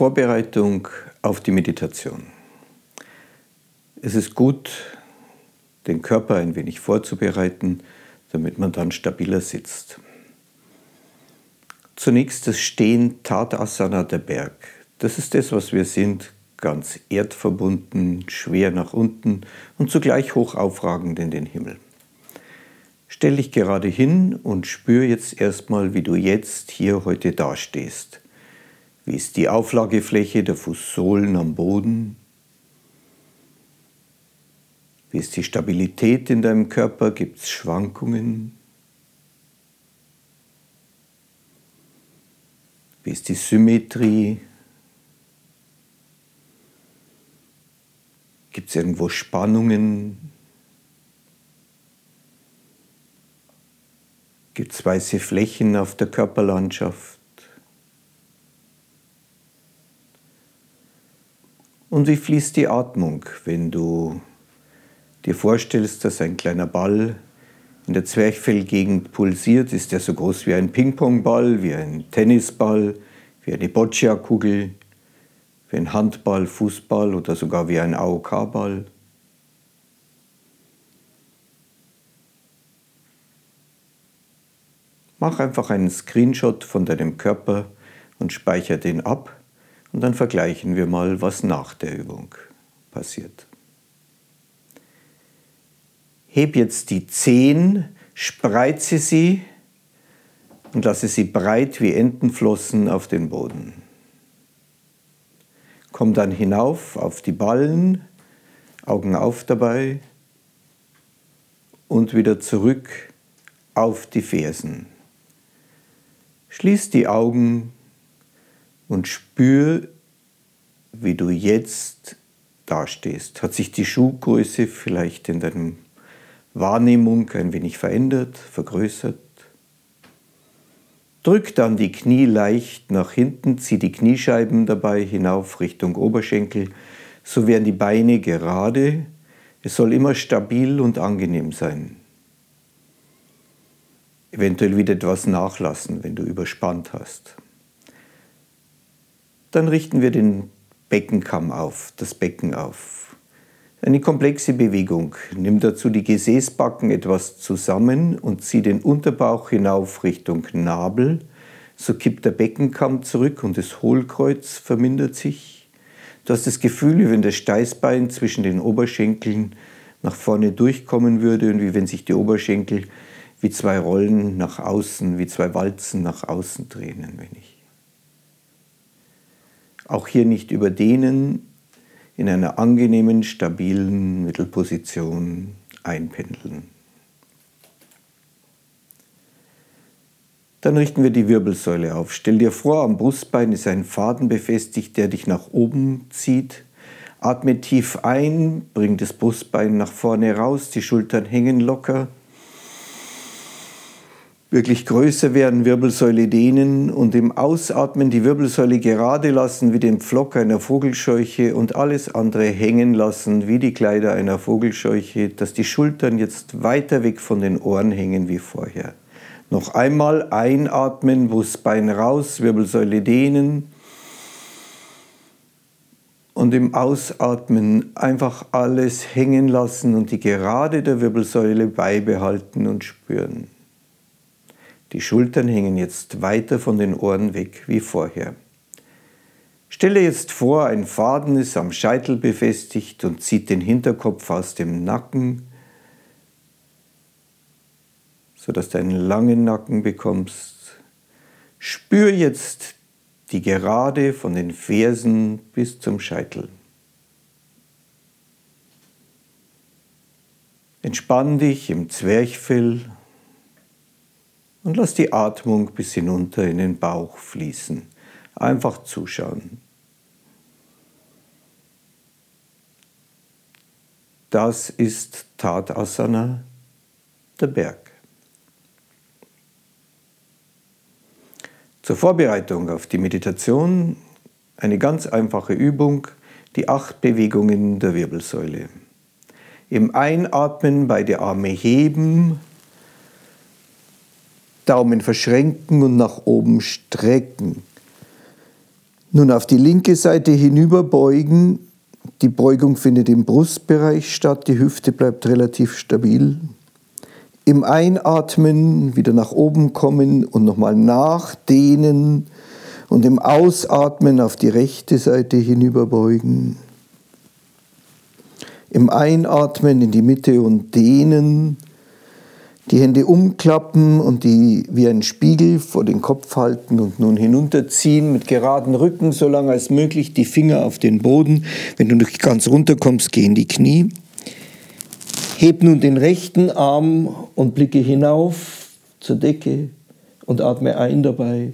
Vorbereitung auf die Meditation. Es ist gut, den Körper ein wenig vorzubereiten, damit man dann stabiler sitzt. Zunächst das Stehen Tatasana der Berg. Das ist das, was wir sind, ganz erdverbunden, schwer nach unten und zugleich hoch aufragend in den Himmel. Stell dich gerade hin und spür jetzt erstmal, wie du jetzt hier heute dastehst. Wie ist die Auflagefläche der Fußsohlen am Boden? Wie ist die Stabilität in deinem Körper? Gibt es Schwankungen? Wie ist die Symmetrie? Gibt es irgendwo Spannungen? Gibt es weiße Flächen auf der Körperlandschaft? Und wie fließt die Atmung, wenn du dir vorstellst, dass ein kleiner Ball in der Zwerchfellgegend pulsiert? Ist der so groß wie ein Pingpongball, wie ein Tennisball, wie eine Boccia-Kugel, wie ein Handball, Fußball oder sogar wie ein AOK-Ball? Mach einfach einen Screenshot von deinem Körper und speichere den ab und dann vergleichen wir mal, was nach der Übung passiert. Heb jetzt die Zehen, spreize sie und lasse sie breit wie Entenflossen auf den Boden. Komm dann hinauf auf die Ballen, Augen auf dabei und wieder zurück auf die Fersen. Schließ die Augen und spür, wie du jetzt dastehst. Hat sich die Schuhgröße vielleicht in deiner Wahrnehmung ein wenig verändert, vergrößert? Drück dann die Knie leicht nach hinten, zieh die Kniescheiben dabei hinauf Richtung Oberschenkel, so werden die Beine gerade. Es soll immer stabil und angenehm sein. Eventuell wieder etwas nachlassen, wenn du überspannt hast. Dann richten wir den Beckenkamm auf, das Becken auf. Eine komplexe Bewegung. Nimm dazu die Gesäßbacken etwas zusammen und zieh den Unterbauch hinauf Richtung Nabel. So kippt der Beckenkamm zurück und das Hohlkreuz vermindert sich. Du hast das Gefühl, wie wenn das Steißbein zwischen den Oberschenkeln nach vorne durchkommen würde und wie wenn sich die Oberschenkel wie zwei Rollen nach außen, wie zwei Walzen nach außen drehen ein wenig. Auch hier nicht überdehnen, in einer angenehmen, stabilen Mittelposition einpendeln. Dann richten wir die Wirbelsäule auf. Stell dir vor, am Brustbein ist ein Faden befestigt, der dich nach oben zieht. Atme tief ein, bring das Brustbein nach vorne raus, die Schultern hängen locker wirklich größer werden, Wirbelsäule dehnen und im Ausatmen die Wirbelsäule gerade lassen wie den Pflock einer Vogelscheuche und alles andere hängen lassen wie die Kleider einer Vogelscheuche, dass die Schultern jetzt weiter weg von den Ohren hängen wie vorher. Noch einmal einatmen, Brustbein raus, Wirbelsäule dehnen und im Ausatmen einfach alles hängen lassen und die Gerade der Wirbelsäule beibehalten und spüren. Die Schultern hängen jetzt weiter von den Ohren weg wie vorher. Stelle jetzt vor, ein Faden ist am Scheitel befestigt und zieht den Hinterkopf aus dem Nacken, sodass du einen langen Nacken bekommst. Spür jetzt die Gerade von den Fersen bis zum Scheitel. Entspann dich im Zwerchfell und lass die Atmung bis hinunter in den Bauch fließen. Einfach zuschauen. Das ist Tadasana, der Berg. Zur Vorbereitung auf die Meditation eine ganz einfache Übung, die acht Bewegungen der Wirbelsäule. Im Einatmen beide Arme heben, Daumen verschränken und nach oben strecken. Nun auf die linke Seite hinüberbeugen. Die Beugung findet im Brustbereich statt, die Hüfte bleibt relativ stabil. Im Einatmen wieder nach oben kommen und nochmal nachdehnen und im Ausatmen auf die rechte Seite hinüberbeugen. Im Einatmen in die Mitte und dehnen die Hände umklappen und die wie ein Spiegel vor den Kopf halten und nun hinunterziehen mit geraden Rücken, so lange als möglich, die Finger auf den Boden. Wenn du nicht ganz runterkommst, gehen die Knie. Heb nun den rechten Arm und blicke hinauf zur Decke und atme ein dabei.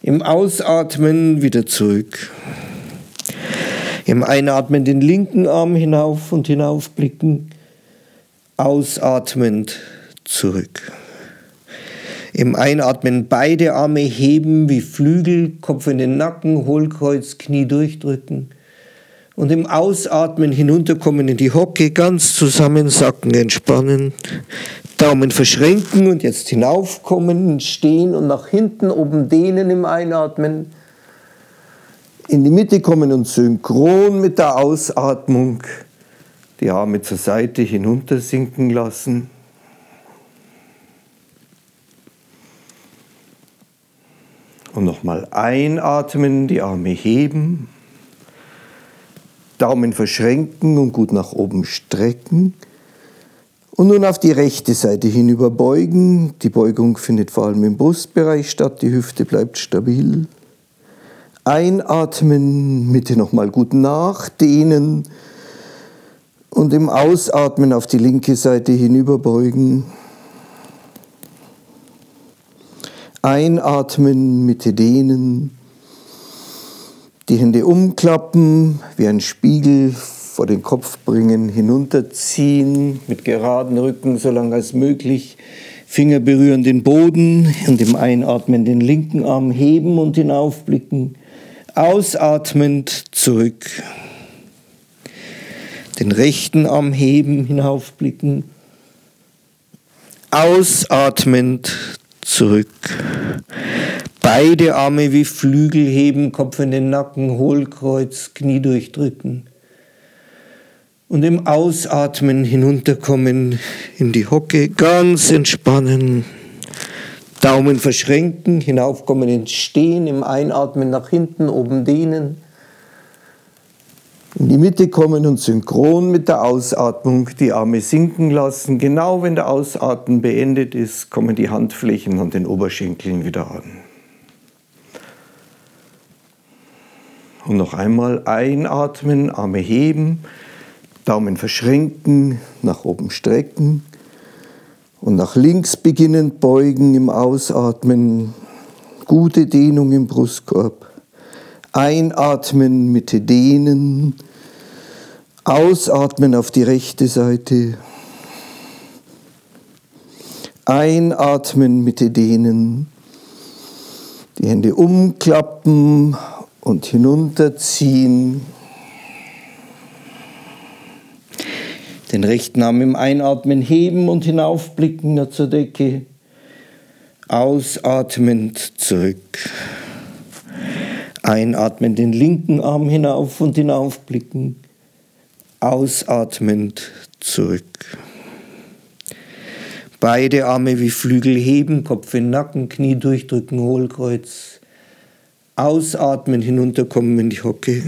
Im Ausatmen wieder zurück. Im Einatmen den linken Arm hinauf und hinaufblicken. Ausatmend zurück. Im Einatmen beide Arme heben wie Flügel, Kopf in den Nacken, Hohlkreuz, Knie durchdrücken. Und im Ausatmen hinunterkommen in die Hocke, ganz zusammensacken, entspannen. Daumen verschränken und jetzt hinaufkommen, stehen und nach hinten oben dehnen im Einatmen. In die Mitte kommen und synchron mit der Ausatmung die Arme zur Seite hinuntersinken lassen. Und nochmal einatmen, die Arme heben, Daumen verschränken und gut nach oben strecken. Und nun auf die rechte Seite hinüber beugen. Die Beugung findet vor allem im Brustbereich statt, die Hüfte bleibt stabil. Einatmen, Mitte nochmal gut nachdehnen und im Ausatmen auf die linke Seite hinüber beugen. Einatmen, Mitte dehnen, die Hände umklappen, wie ein Spiegel vor den Kopf bringen, hinunterziehen, mit geraden Rücken, so lange als möglich. Finger berühren den Boden und im Einatmen den linken Arm heben und hinaufblicken. Ausatmend zurück. Den rechten Arm heben, hinaufblicken. Ausatmend zurück. Beide Arme wie Flügel heben, Kopf in den Nacken, Hohlkreuz, Knie durchdrücken. Und im Ausatmen hinunterkommen in die Hocke, ganz entspannen. Daumen verschränken, hinaufkommen ins Stehen, im Einatmen nach hinten, oben dehnen in die Mitte kommen und synchron mit der Ausatmung die Arme sinken lassen. Genau wenn der Ausatmen beendet ist, kommen die Handflächen an den Oberschenkeln wieder an. Und noch einmal einatmen, Arme heben, Daumen verschränken, nach oben strecken und nach links beginnend beugen im Ausatmen. Gute Dehnung im Brustkorb. Einatmen, Mitte dehnen. Ausatmen auf die rechte Seite. Einatmen, Mitte dehnen. Die Hände umklappen und hinunterziehen. Den rechten Arm im Einatmen heben und hinaufblicken zur Decke. Ausatmend zurück. Einatmen, den linken Arm hinauf und hinaufblicken. Ausatmend zurück. Beide Arme wie Flügel heben, Kopf in Nacken, Knie durchdrücken, Hohlkreuz. Ausatmen, hinunterkommen in die Hocke.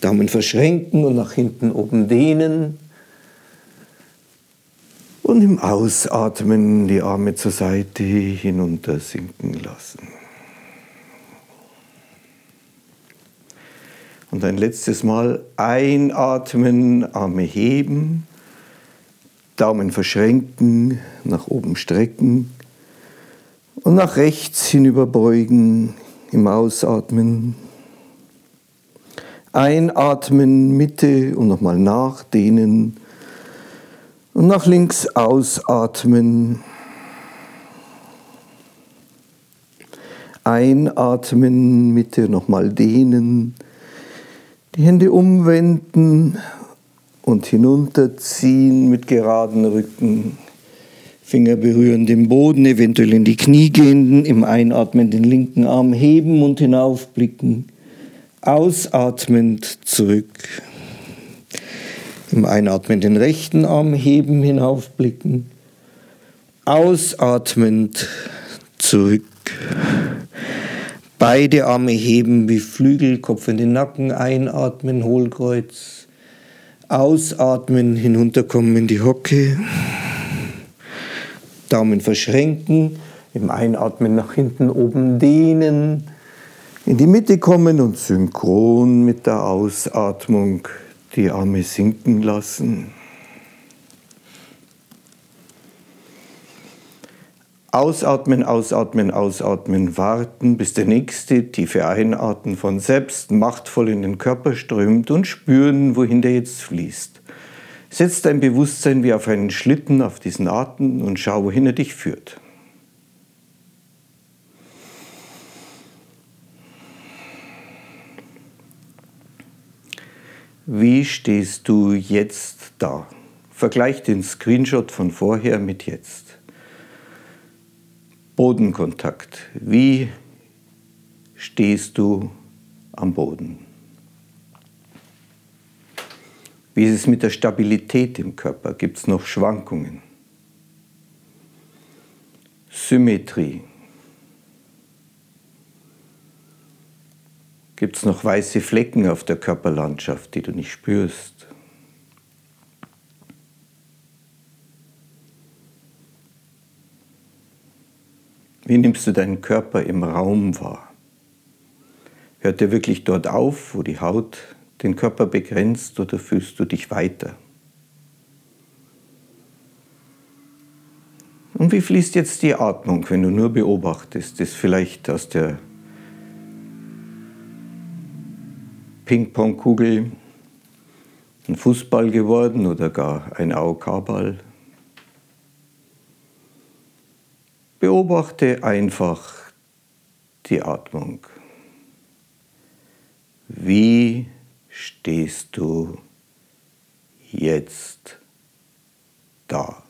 Daumen verschränken und nach hinten oben dehnen. Und im Ausatmen die Arme zur Seite hinunter sinken lassen. Und ein letztes Mal einatmen, Arme heben, Daumen verschränken, nach oben strecken und nach rechts hinüberbeugen im Ausatmen. Einatmen, Mitte und nochmal nachdehnen und nach links ausatmen. Einatmen, Mitte nochmal dehnen die Hände umwenden und hinunterziehen mit geraden Rücken. Finger berühren den Boden, eventuell in die Knie gehen, im Einatmen den linken Arm heben und hinaufblicken. Ausatmend zurück. Im Einatmen den rechten Arm heben, hinaufblicken. Ausatmend zurück. Beide Arme heben wie Flügel, Kopf in den Nacken, einatmen, Hohlkreuz. Ausatmen, hinunterkommen in die Hocke. Daumen verschränken, im Einatmen nach hinten oben dehnen, in die Mitte kommen und synchron mit der Ausatmung die Arme sinken lassen. Ausatmen, ausatmen, ausatmen, warten, bis der nächste tiefe Einatmen von selbst machtvoll in den Körper strömt und spüren, wohin der jetzt fließt. Setz dein Bewusstsein wie auf einen Schlitten auf diesen Atem und schau, wohin er dich führt. Wie stehst du jetzt da? Vergleich den Screenshot von vorher mit jetzt. Bodenkontakt. Wie stehst du am Boden? Wie ist es mit der Stabilität im Körper? Gibt es noch Schwankungen? Symmetrie. Gibt es noch weiße Flecken auf der Körperlandschaft, die du nicht spürst? Wie nimmst du deinen Körper im Raum wahr? Hört er wirklich dort auf, wo die Haut den Körper begrenzt, oder fühlst du dich weiter? Und wie fließt jetzt die Atmung, wenn du nur beobachtest? Ist vielleicht aus der Ping-Pong-Kugel ein Fußball geworden oder gar ein AOK-Ball? Beobachte einfach die Atmung. Wie stehst du jetzt da?